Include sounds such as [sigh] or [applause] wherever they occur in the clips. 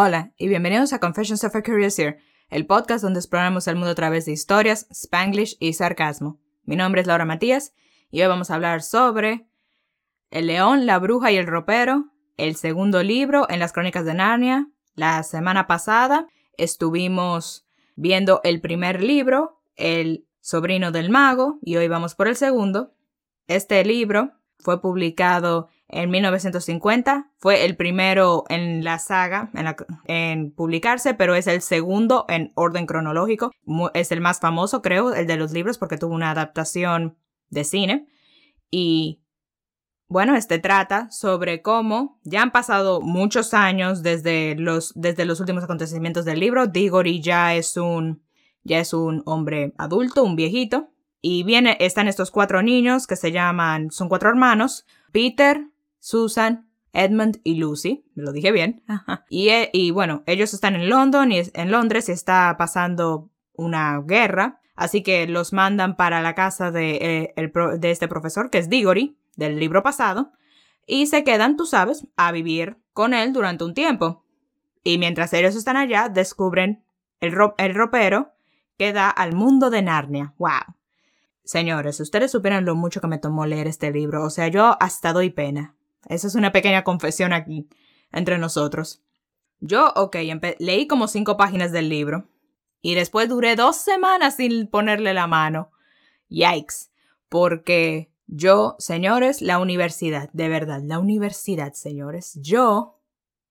Hola y bienvenidos a Confessions of a Curious el podcast donde exploramos el mundo a través de historias, spanglish y sarcasmo. Mi nombre es Laura Matías y hoy vamos a hablar sobre El león, la bruja y el ropero, el segundo libro en las crónicas de Narnia. La semana pasada estuvimos viendo el primer libro, El sobrino del mago, y hoy vamos por el segundo. Este libro fue publicado en 1950. Fue el primero en la saga en, publicarse, pero es el segundo en orden cronológico. Es el más famoso, creo, el de los libros, porque tuvo una adaptación de cine. Y bueno, este trata sobre cómo ya han pasado muchos años desde los, desde los últimos acontecimientos del libro. Diggory ya es un, ya es un hombre adulto, un viejito. Y viene, están estos cuatro niños que se llaman, son cuatro hermanos, Peter, Susan, Edmund y Lucy, me lo dije bien. y, eh, y, bueno, ellos están en London y en Londres y está pasando una guerra, así que los mandan para la casa de, eh, de este profesor, que es Diggory, del libro pasado, y se quedan, tú sabes, a vivir con él durante un tiempo. Y mientras ellos están allá, descubren el, el ropero que da al mundo de Narnia. ¡Wow! Señores, ustedes supieran lo mucho que me tomó leer este libro, o sea, yo hasta doy pena. Esa es una pequeña confesión aquí, entre nosotros. Yo, ok, leí como cinco páginas del libro, y después duré dos semanas sin ponerle la mano. Yikes. Porque yo, señores, la universidad, de verdad, la universidad, señores, yo,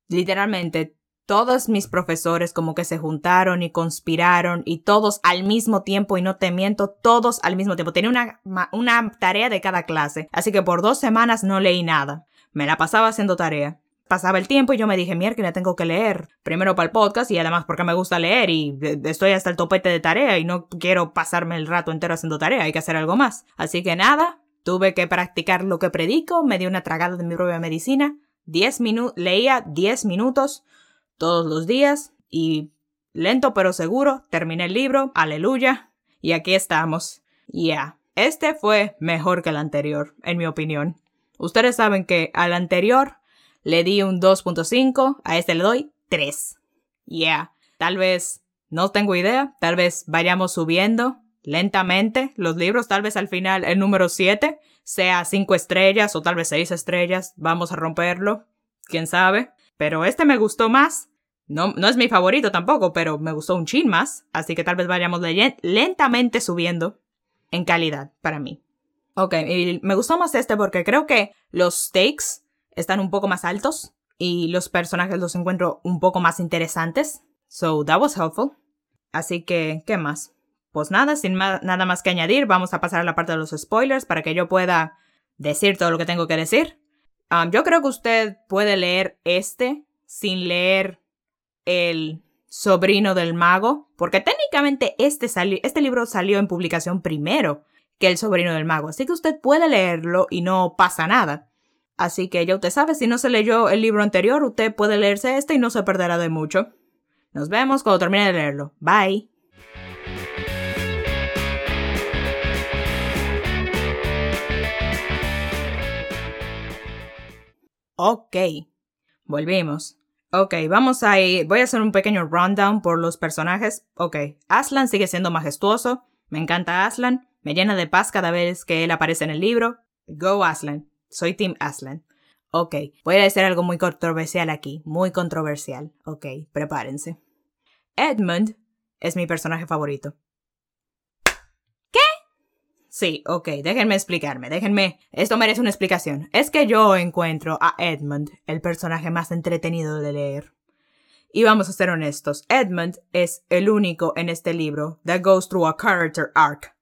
literalmente, todos mis profesores como que se juntaron y conspiraron y todos al mismo tiempo y no te miento, todos al mismo tiempo. Tenía una, una tarea de cada clase, así que por dos semanas no leí nada. Me la pasaba haciendo tarea. Pasaba el tiempo y yo me dije, mierda, tengo que leer. Primero para el podcast y además porque me gusta leer y estoy hasta el topete de tarea y no quiero pasarme el rato entero haciendo tarea, hay que hacer algo más. Así que nada, tuve que practicar lo que predico, me di una tragada de mi propia medicina, diez minutos, leía 10 minutos, todos los días y lento pero seguro terminé el libro, aleluya, y aquí estamos. Ya, este fue mejor que el anterior, en mi opinión. Ustedes saben que al anterior le di un 2.5, a este le doy 3. Yeah, tal vez, no tengo idea, tal vez vayamos subiendo lentamente los libros, tal vez al final el número 7 sea 5 estrellas o tal vez 6 estrellas, vamos a romperlo, quién sabe. Pero este me gustó más. No, no es mi favorito tampoco, pero me gustó un chin más. Así que tal vez vayamos lentamente subiendo en calidad para mí. Ok, y me gustó más este porque creo que los stakes están un poco más altos y los personajes los encuentro un poco más interesantes. So that was helpful. Así que, ¿qué más? Pues nada, sin nada más que añadir, vamos a pasar a la parte de los spoilers para que yo pueda decir todo lo que tengo que decir. Um, yo creo que usted puede leer este sin leer el sobrino del mago, porque técnicamente este, este libro salió en publicación primero que el sobrino del mago, así que usted puede leerlo y no pasa nada. Así que ya usted sabe, si no se leyó el libro anterior, usted puede leerse este y no se perderá de mucho. Nos vemos cuando termine de leerlo. Bye. Ok, volvimos. Ok, vamos a ir. Voy a hacer un pequeño rundown por los personajes. Ok, Aslan sigue siendo majestuoso. Me encanta Aslan. Me llena de paz cada vez que él aparece en el libro. Go Aslan. Soy Team Aslan. Ok, voy a decir algo muy controversial aquí. Muy controversial. Ok, prepárense. Edmund es mi personaje favorito. Sí, ok, déjenme explicarme, déjenme. Esto merece una explicación. Es que yo encuentro a Edmund el personaje más entretenido de leer. Y vamos a ser honestos, Edmund es el único en este libro that goes through a character arc.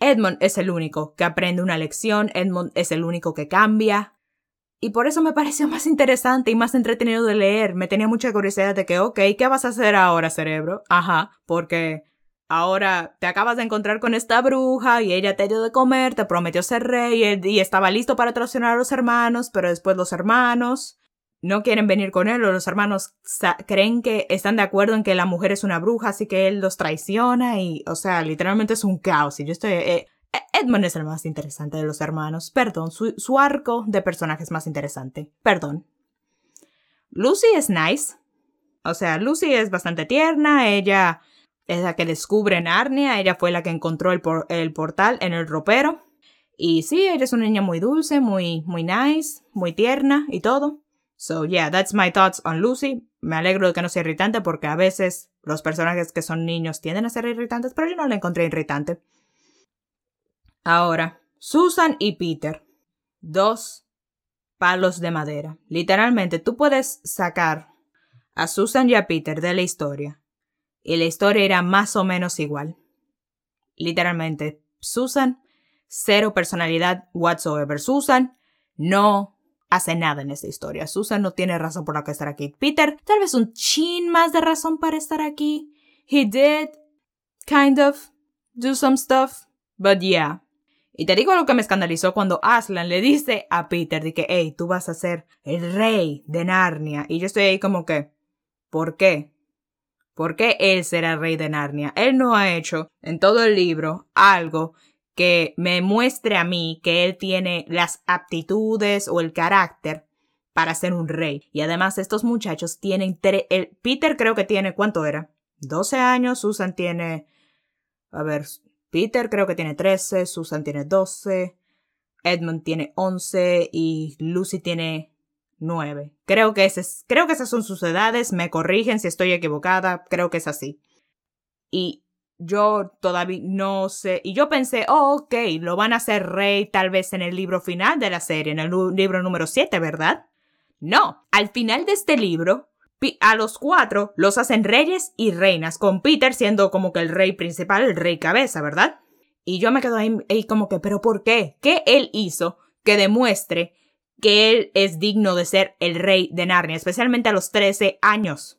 Edmund es el único que aprende una lección, Edmund es el único que cambia. Y por eso me pareció más interesante y más entretenido de leer. Me tenía mucha curiosidad de que, ok, ¿qué vas a hacer ahora, cerebro? Ajá, porque Ahora te acabas de encontrar con esta bruja y ella te dio de comer, te prometió ser rey y estaba listo para traicionar a los hermanos, pero después los hermanos no quieren venir con él o los hermanos creen que están de acuerdo en que la mujer es una bruja, así que él los traiciona y, o sea, literalmente es un caos. Y yo estoy... Eh, eh, Edmund es el más interesante de los hermanos. Perdón, su, arco de personaje es más interesante. Perdón. Lucy es nice. O sea, Lucy es bastante tierna, ella es la que descubre Narnia, ella fue la que encontró el, el portal en el ropero. Y sí, ella es una niña muy dulce, muy, muy nice, muy tierna y todo. So yeah, that's my thoughts on Lucy. Me alegro de que no sea irritante porque a veces los personajes que son niños tienden a ser irritantes, pero yo no la encontré irritante. Ahora, Susan y Peter. Dos palos de madera. Literalmente, tú puedes sacar a Susan y a Peter de la historia y la historia era más o menos igual. Literalmente, Susan, cero personalidad whatsoever. Susan no hace nada en esta historia. Susan no tiene razón por la que estar aquí. Peter, tal vez un chin más de razón para estar aquí. He did, kind of, do some stuff, but yeah. Y te digo lo que me escandalizó cuando Aslan le dice a Peter de que, hey, tú vas a ser el rey de Narnia. Y yo estoy ahí como que, ¿por qué? ¿Por qué él será rey de Narnia? Él no ha hecho en todo el libro algo que me muestre a mí que él tiene las aptitudes o el carácter para ser un rey. Y además estos muchachos tienen... Peter creo que tiene... ¿Cuánto era? 12 años. Susan tiene... A ver, Peter creo que tiene 13. Susan tiene 12. Edmund tiene 11 y Lucy tiene 9. Creo que, creo que esas son sus edades, me corrigen si estoy equivocada, creo que es así. Y yo todavía no sé, y yo pensé, oh, ok, lo van a hacer rey tal vez en el libro final de la serie, en el libro número 7, ¿verdad? No, al final de este libro, a los cuatro los hacen reyes y reinas, con Peter siendo como que el rey principal, el rey cabeza, ¿verdad? Y yo me quedo ahí, ahí como que, pero ¿por qué? ¿Qué él hizo que demuestre que él es digno de ser el rey de Narnia, especialmente a los 13 años.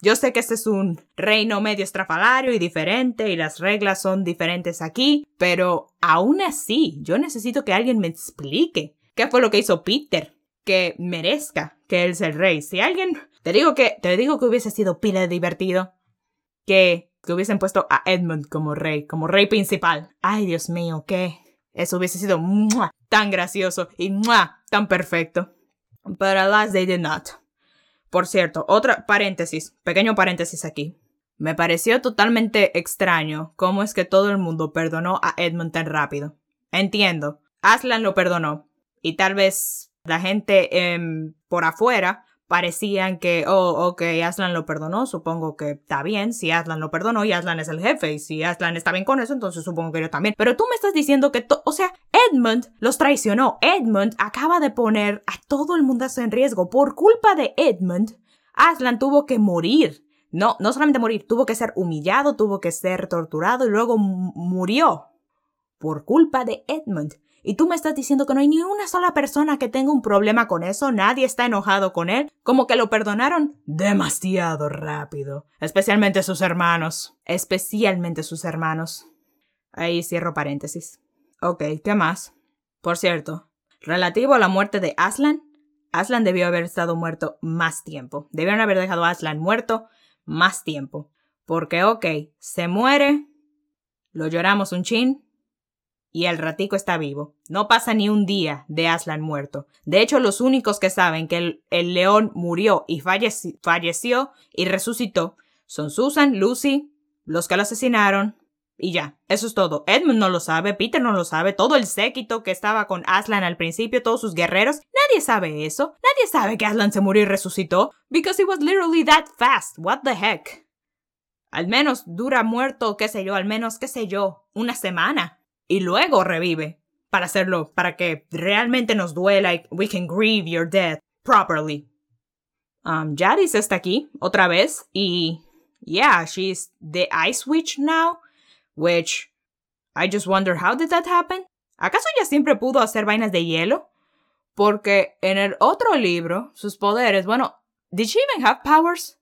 Yo sé que este es un reino medio estrafalario y diferente y las reglas son diferentes aquí, pero aún así yo necesito que alguien me explique qué fue lo que hizo Peter que merezca que él sea el rey. Si alguien te digo que te digo que hubiese sido pila de divertido que que hubiesen puesto a Edmund como rey, como rey principal. Ay, Dios mío, qué eso hubiese sido tan gracioso y tan perfecto. Pero alas, they did not. Por cierto, otra paréntesis, pequeño paréntesis aquí. Me pareció totalmente extraño cómo es que todo el mundo perdonó a Edmund tan rápido. Entiendo, Aslan lo perdonó. Y tal vez la gente eh, por afuera parecían que, oh, ok, Aslan lo perdonó, supongo que está bien, si Aslan lo perdonó y Aslan es el jefe, y si Aslan está bien con eso, entonces supongo que yo también. Pero tú me estás diciendo que, o sea, Edmund los traicionó. Edmund acaba de poner a todo el mundo en riesgo. Por culpa de Edmund, Aslan tuvo que morir. No, no solamente morir, tuvo que ser humillado, tuvo que ser torturado y luego murió. Por culpa de Edmund. Y tú me estás diciendo que no hay ni una sola persona que tenga un problema con eso, nadie está enojado con él, como que lo perdonaron demasiado rápido, especialmente sus hermanos, especialmente sus hermanos. Ahí cierro paréntesis. Ok, ¿qué más? Por cierto, relativo a la muerte de Aslan, Aslan debió haber estado muerto más tiempo. Debieron haber dejado a Aslan muerto más tiempo. Porque, ok, se muere, lo lloramos un chin, y el ratico está vivo. No pasa ni un día de Aslan muerto. De hecho, los únicos que saben que el, león murió y falleció y resucitó son Susan, Lucy, los que lo asesinaron y ya. Eso es todo. Edmund no lo sabe, Peter no lo sabe, todo el séquito que estaba con Aslan al principio, todos sus guerreros, nadie sabe eso. Nadie sabe que Aslan se murió y resucitó. Because he was literally that fast. What the heck? Al menos dura muerto, qué sé yo, al menos, qué sé yo, una semana y luego revive para hacerlo, para que realmente nos duela we can grieve your death properly. Um, Jadis está aquí otra vez y yeah, she's the Ice Witch now, which I just wonder how did that happen? ¿Acaso ella siempre pudo hacer vainas de hielo? Porque en el otro libro, sus poderes, bueno, did she even have powers?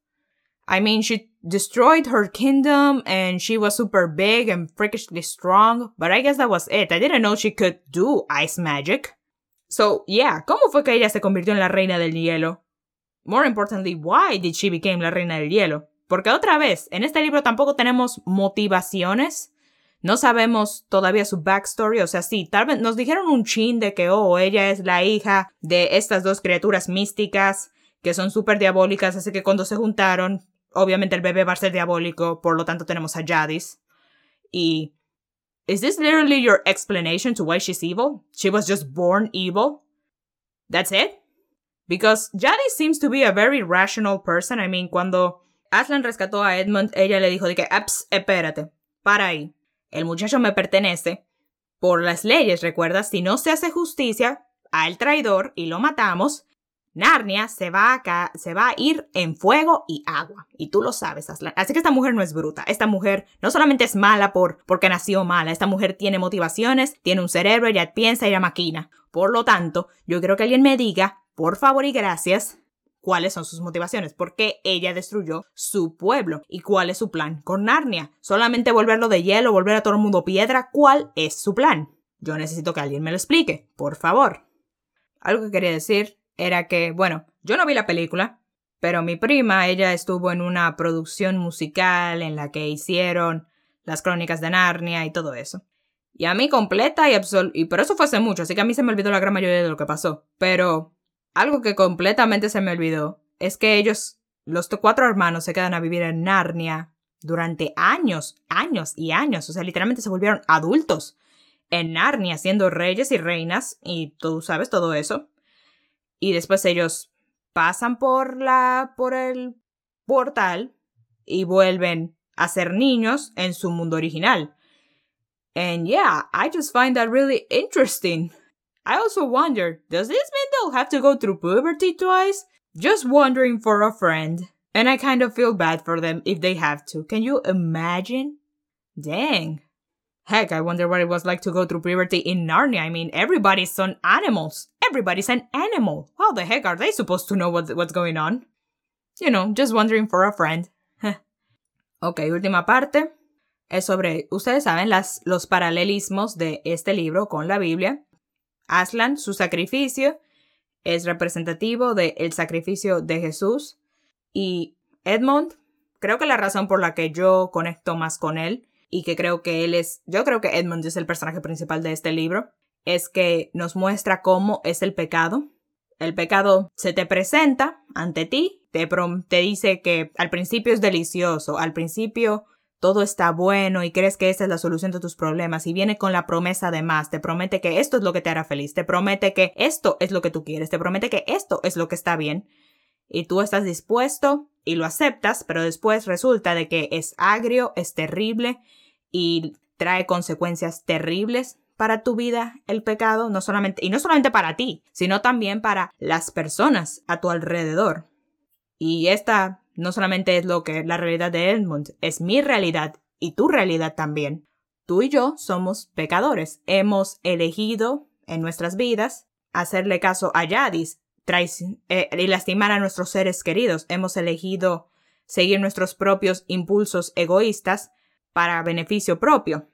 I mean, she destroyed her kingdom and she was super big and freakishly strong, but I guess that was it. I didn't know she could do ice magic. So, yeah, ¿cómo fue que ella se convirtió en la reina del hielo? More importantly, why did she become la reina del hielo? Porque otra vez, en este libro tampoco tenemos motivaciones. No sabemos todavía su backstory, o sea, sí, tal vez nos dijeron un chin de que, oh, ella es la hija de estas dos criaturas místicas que son súper diabólicas, así que cuando se juntaron, obviamente el bebé va a ser diabólico, por lo tanto tenemos a Jadis. Y... ¿Is this literally your explanation to why she's evil? She was just born evil? That's it? Because Jadis seems to be a very rational person. I mean, cuando Aslan rescató a Edmund, ella le dijo de que, Aps, espérate, para ahí. El muchacho me pertenece. Por las leyes, recuerda, si no se hace justicia al traidor y lo matamos, Narnia se va, a se va a ir en fuego y agua. Y tú lo sabes. Así que esta mujer no es bruta. Esta mujer no solamente es mala por, porque nació mala. Esta mujer tiene motivaciones, tiene un cerebro, ella piensa y ella maquina. Por lo tanto, yo quiero que alguien me diga, por favor y gracias, cuáles son sus motivaciones, por qué ella destruyó su pueblo y cuál es su plan con Narnia. Solamente volverlo de hielo, volver a todo el mundo piedra, ¿cuál es su plan? Yo necesito que alguien me lo explique, por favor. Algo que quería decir era que, bueno, yo no vi la película, pero mi prima, ella estuvo en una producción musical en la que hicieron las crónicas de Narnia y todo eso. Y a mí completa y absoluta, y por eso fue hace mucho, así que a mí se me olvidó la gran mayoría de lo que pasó. Pero algo que completamente se me olvidó es que ellos, los cuatro hermanos, se quedan a vivir en Narnia durante años, años y años. O sea, literalmente se volvieron adultos en Narnia, siendo reyes y reinas, y tú sabes todo eso. Y después ellos pasan por la. por el portal y vuelven a ser niños en su mundo original. And yeah, I just find that really interesting. I also wonder, does this mean they'll have to go through puberty twice? Just wondering for a friend. And I kind of feel bad for them if they have to. Can you imagine? Dang. Heck, I wonder what it was like to go through puberty in Narnia. I mean, everybody's on animals. Everybody's an animal. How the heck are they supposed to know what, what's going on? You know, just wondering for a friend. [laughs] ok, última parte. Es sobre, ustedes saben, las, los paralelismos de este libro con la Biblia. Aslan, su sacrificio, es representativo del sacrificio de Jesús. Y Edmund, creo que la razón por la que yo conecto más con él y que creo que él es, yo creo que Edmund es el personaje principal de este libro, es que nos muestra cómo es el pecado. El pecado se te presenta ante ti, te, te dice que al principio es delicioso, al principio todo está bueno y crees que esa es la solución de tus problemas y viene con la promesa de más, te promete que esto es lo que te hará feliz, te promete que esto es lo que tú quieres, te promete que esto es lo que está bien y tú estás dispuesto y lo aceptas, pero después resulta de que es agrio, es terrible y trae consecuencias terribles para tu vida el pecado, no solamente y no solamente para ti, sino también para las personas a tu alrededor. Y esta no solamente es lo que la realidad de Edmund, es mi realidad y tu realidad también. Tú y yo somos pecadores. Hemos elegido en nuestras vidas hacerle caso a Yadis eh, y lastimar a nuestros seres queridos. Hemos elegido seguir nuestros propios impulsos egoístas para beneficio propio.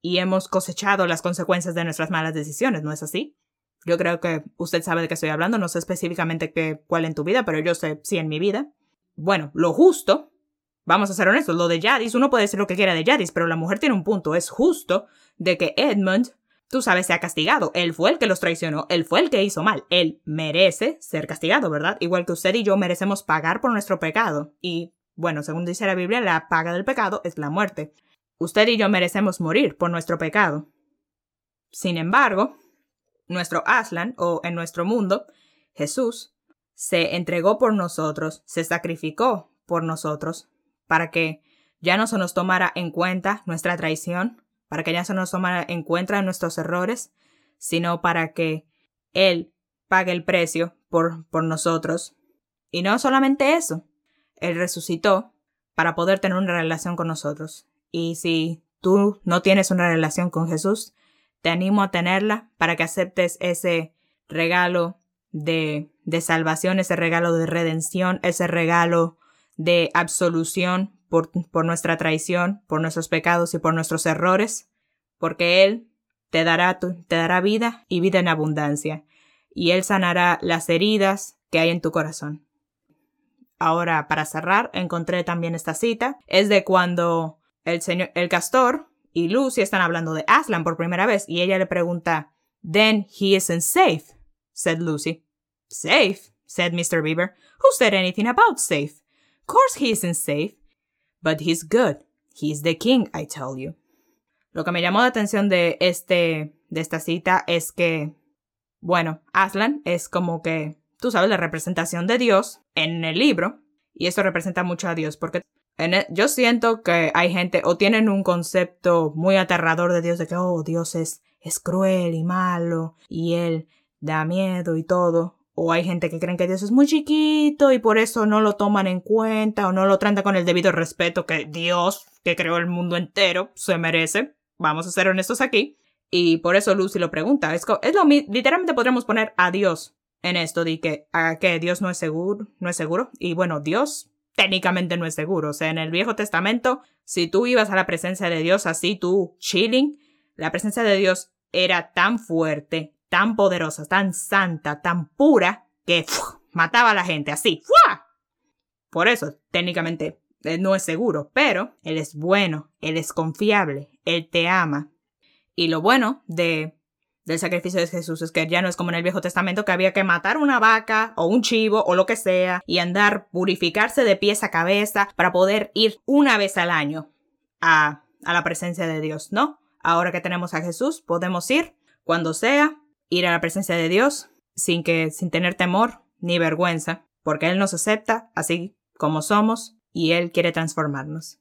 Y hemos cosechado las consecuencias de nuestras malas decisiones, ¿no es así? Yo creo que usted sabe de qué estoy hablando, no sé específicamente qué, cuál en tu vida, pero yo sé sí en mi vida bueno, lo justo, vamos a ser honestos, lo de Jadis, uno puede decir lo que quiera de Jadis, pero la mujer tiene un punto, es justo de que Edmund, tú sabes, se ha castigado, él fue el que los traicionó, él fue el que hizo mal, él merece ser castigado, ¿verdad? Igual que usted y yo merecemos pagar por nuestro pecado, y bueno, según dice la Biblia, la paga del pecado es la muerte. Usted y yo merecemos morir por nuestro pecado. Sin embargo, nuestro Aslan, o en nuestro mundo, Jesús, se entregó por nosotros, se sacrificó por nosotros, para que ya no se nos tomara en cuenta nuestra traición, para que ya se nos tomara en cuenta nuestros errores, sino para que Él pague el precio por, por nosotros. Y no solamente eso, Él resucitó para poder tener una relación con nosotros. Y si tú no tienes una relación con Jesús, te animo a tenerla para que aceptes ese regalo de, de salvación, ese regalo de redención, ese regalo de absolución por, por nuestra traición, por nuestros pecados y por nuestros errores, porque Él te dará, te dará vida y vida en abundancia, y Él sanará las heridas que hay en tu corazón. Ahora, para cerrar, encontré también esta cita. Es de cuando el señor, el castor y Lucy están hablando de Aslan por primera vez y ella le pregunta, Then he isn't safe said Lucy. Safe? said Mr. Beaver. Who said anything about safe? Course he isn't safe. But he's good. He's the king, I tell you. Lo que me llamó la atención de este, de esta cita es que, bueno, Aslan es como que, tú sabes, la representación de Dios en el libro, y eso representa mucho a Dios, porque e, yo siento que hay gente o tienen un concepto muy aterrador de Dios, de que, oh, Dios es, es cruel y malo, y Él da miedo y todo. O hay gente que creen que Dios es muy chiquito y por eso no lo toman en cuenta o no lo tratan con el debido respeto que Dios, que creó el mundo entero, se merece. Vamos a ser honestos aquí. Y por eso Lucy lo pregunta. Es, es lo literalmente podríamos poner a Dios en esto de que, Dios no es seguro, no es seguro. Y bueno, Dios técnicamente no es seguro. O sea, en el Viejo Testamento, si tú ibas a la presencia de Dios así, tú chilling, la presencia de Dios era tan fuerte, tan poderosa, tan santa, tan pura, que mataba a la gente así. Por eso, técnicamente, él no es seguro, pero él es bueno, él es confiable, él te ama. Y lo bueno de del sacrificio de Jesús es que ya no es como en el Viejo Testamento que había que matar una vaca o un chivo o lo que sea y andar purificarse de pies a cabeza para poder ir una vez al año a, a la presencia de Dios, ¿no? Ahora que tenemos a Jesús, podemos ir cuando sea ir a la presencia de Dios sin que sin tener temor ni vergüenza, porque él nos acepta así como somos y él quiere transformarnos.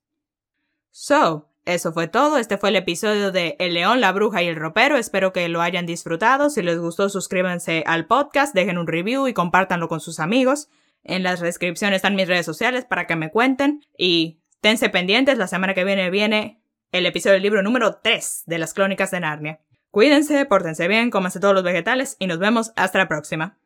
So, eso fue todo. Este fue el episodio de El león, la bruja y el ropero. Espero que lo hayan disfrutado. Si les gustó, suscríbanse al podcast, dejen un review y compártanlo con sus amigos. En las descripciones están mis redes sociales para que me cuenten y tense pendientes. La semana que viene viene el episodio del libro número 3 de las Crónicas de Narnia. Cuídense, pórtense bien, cómanse todos los vegetales y nos vemos hasta la próxima.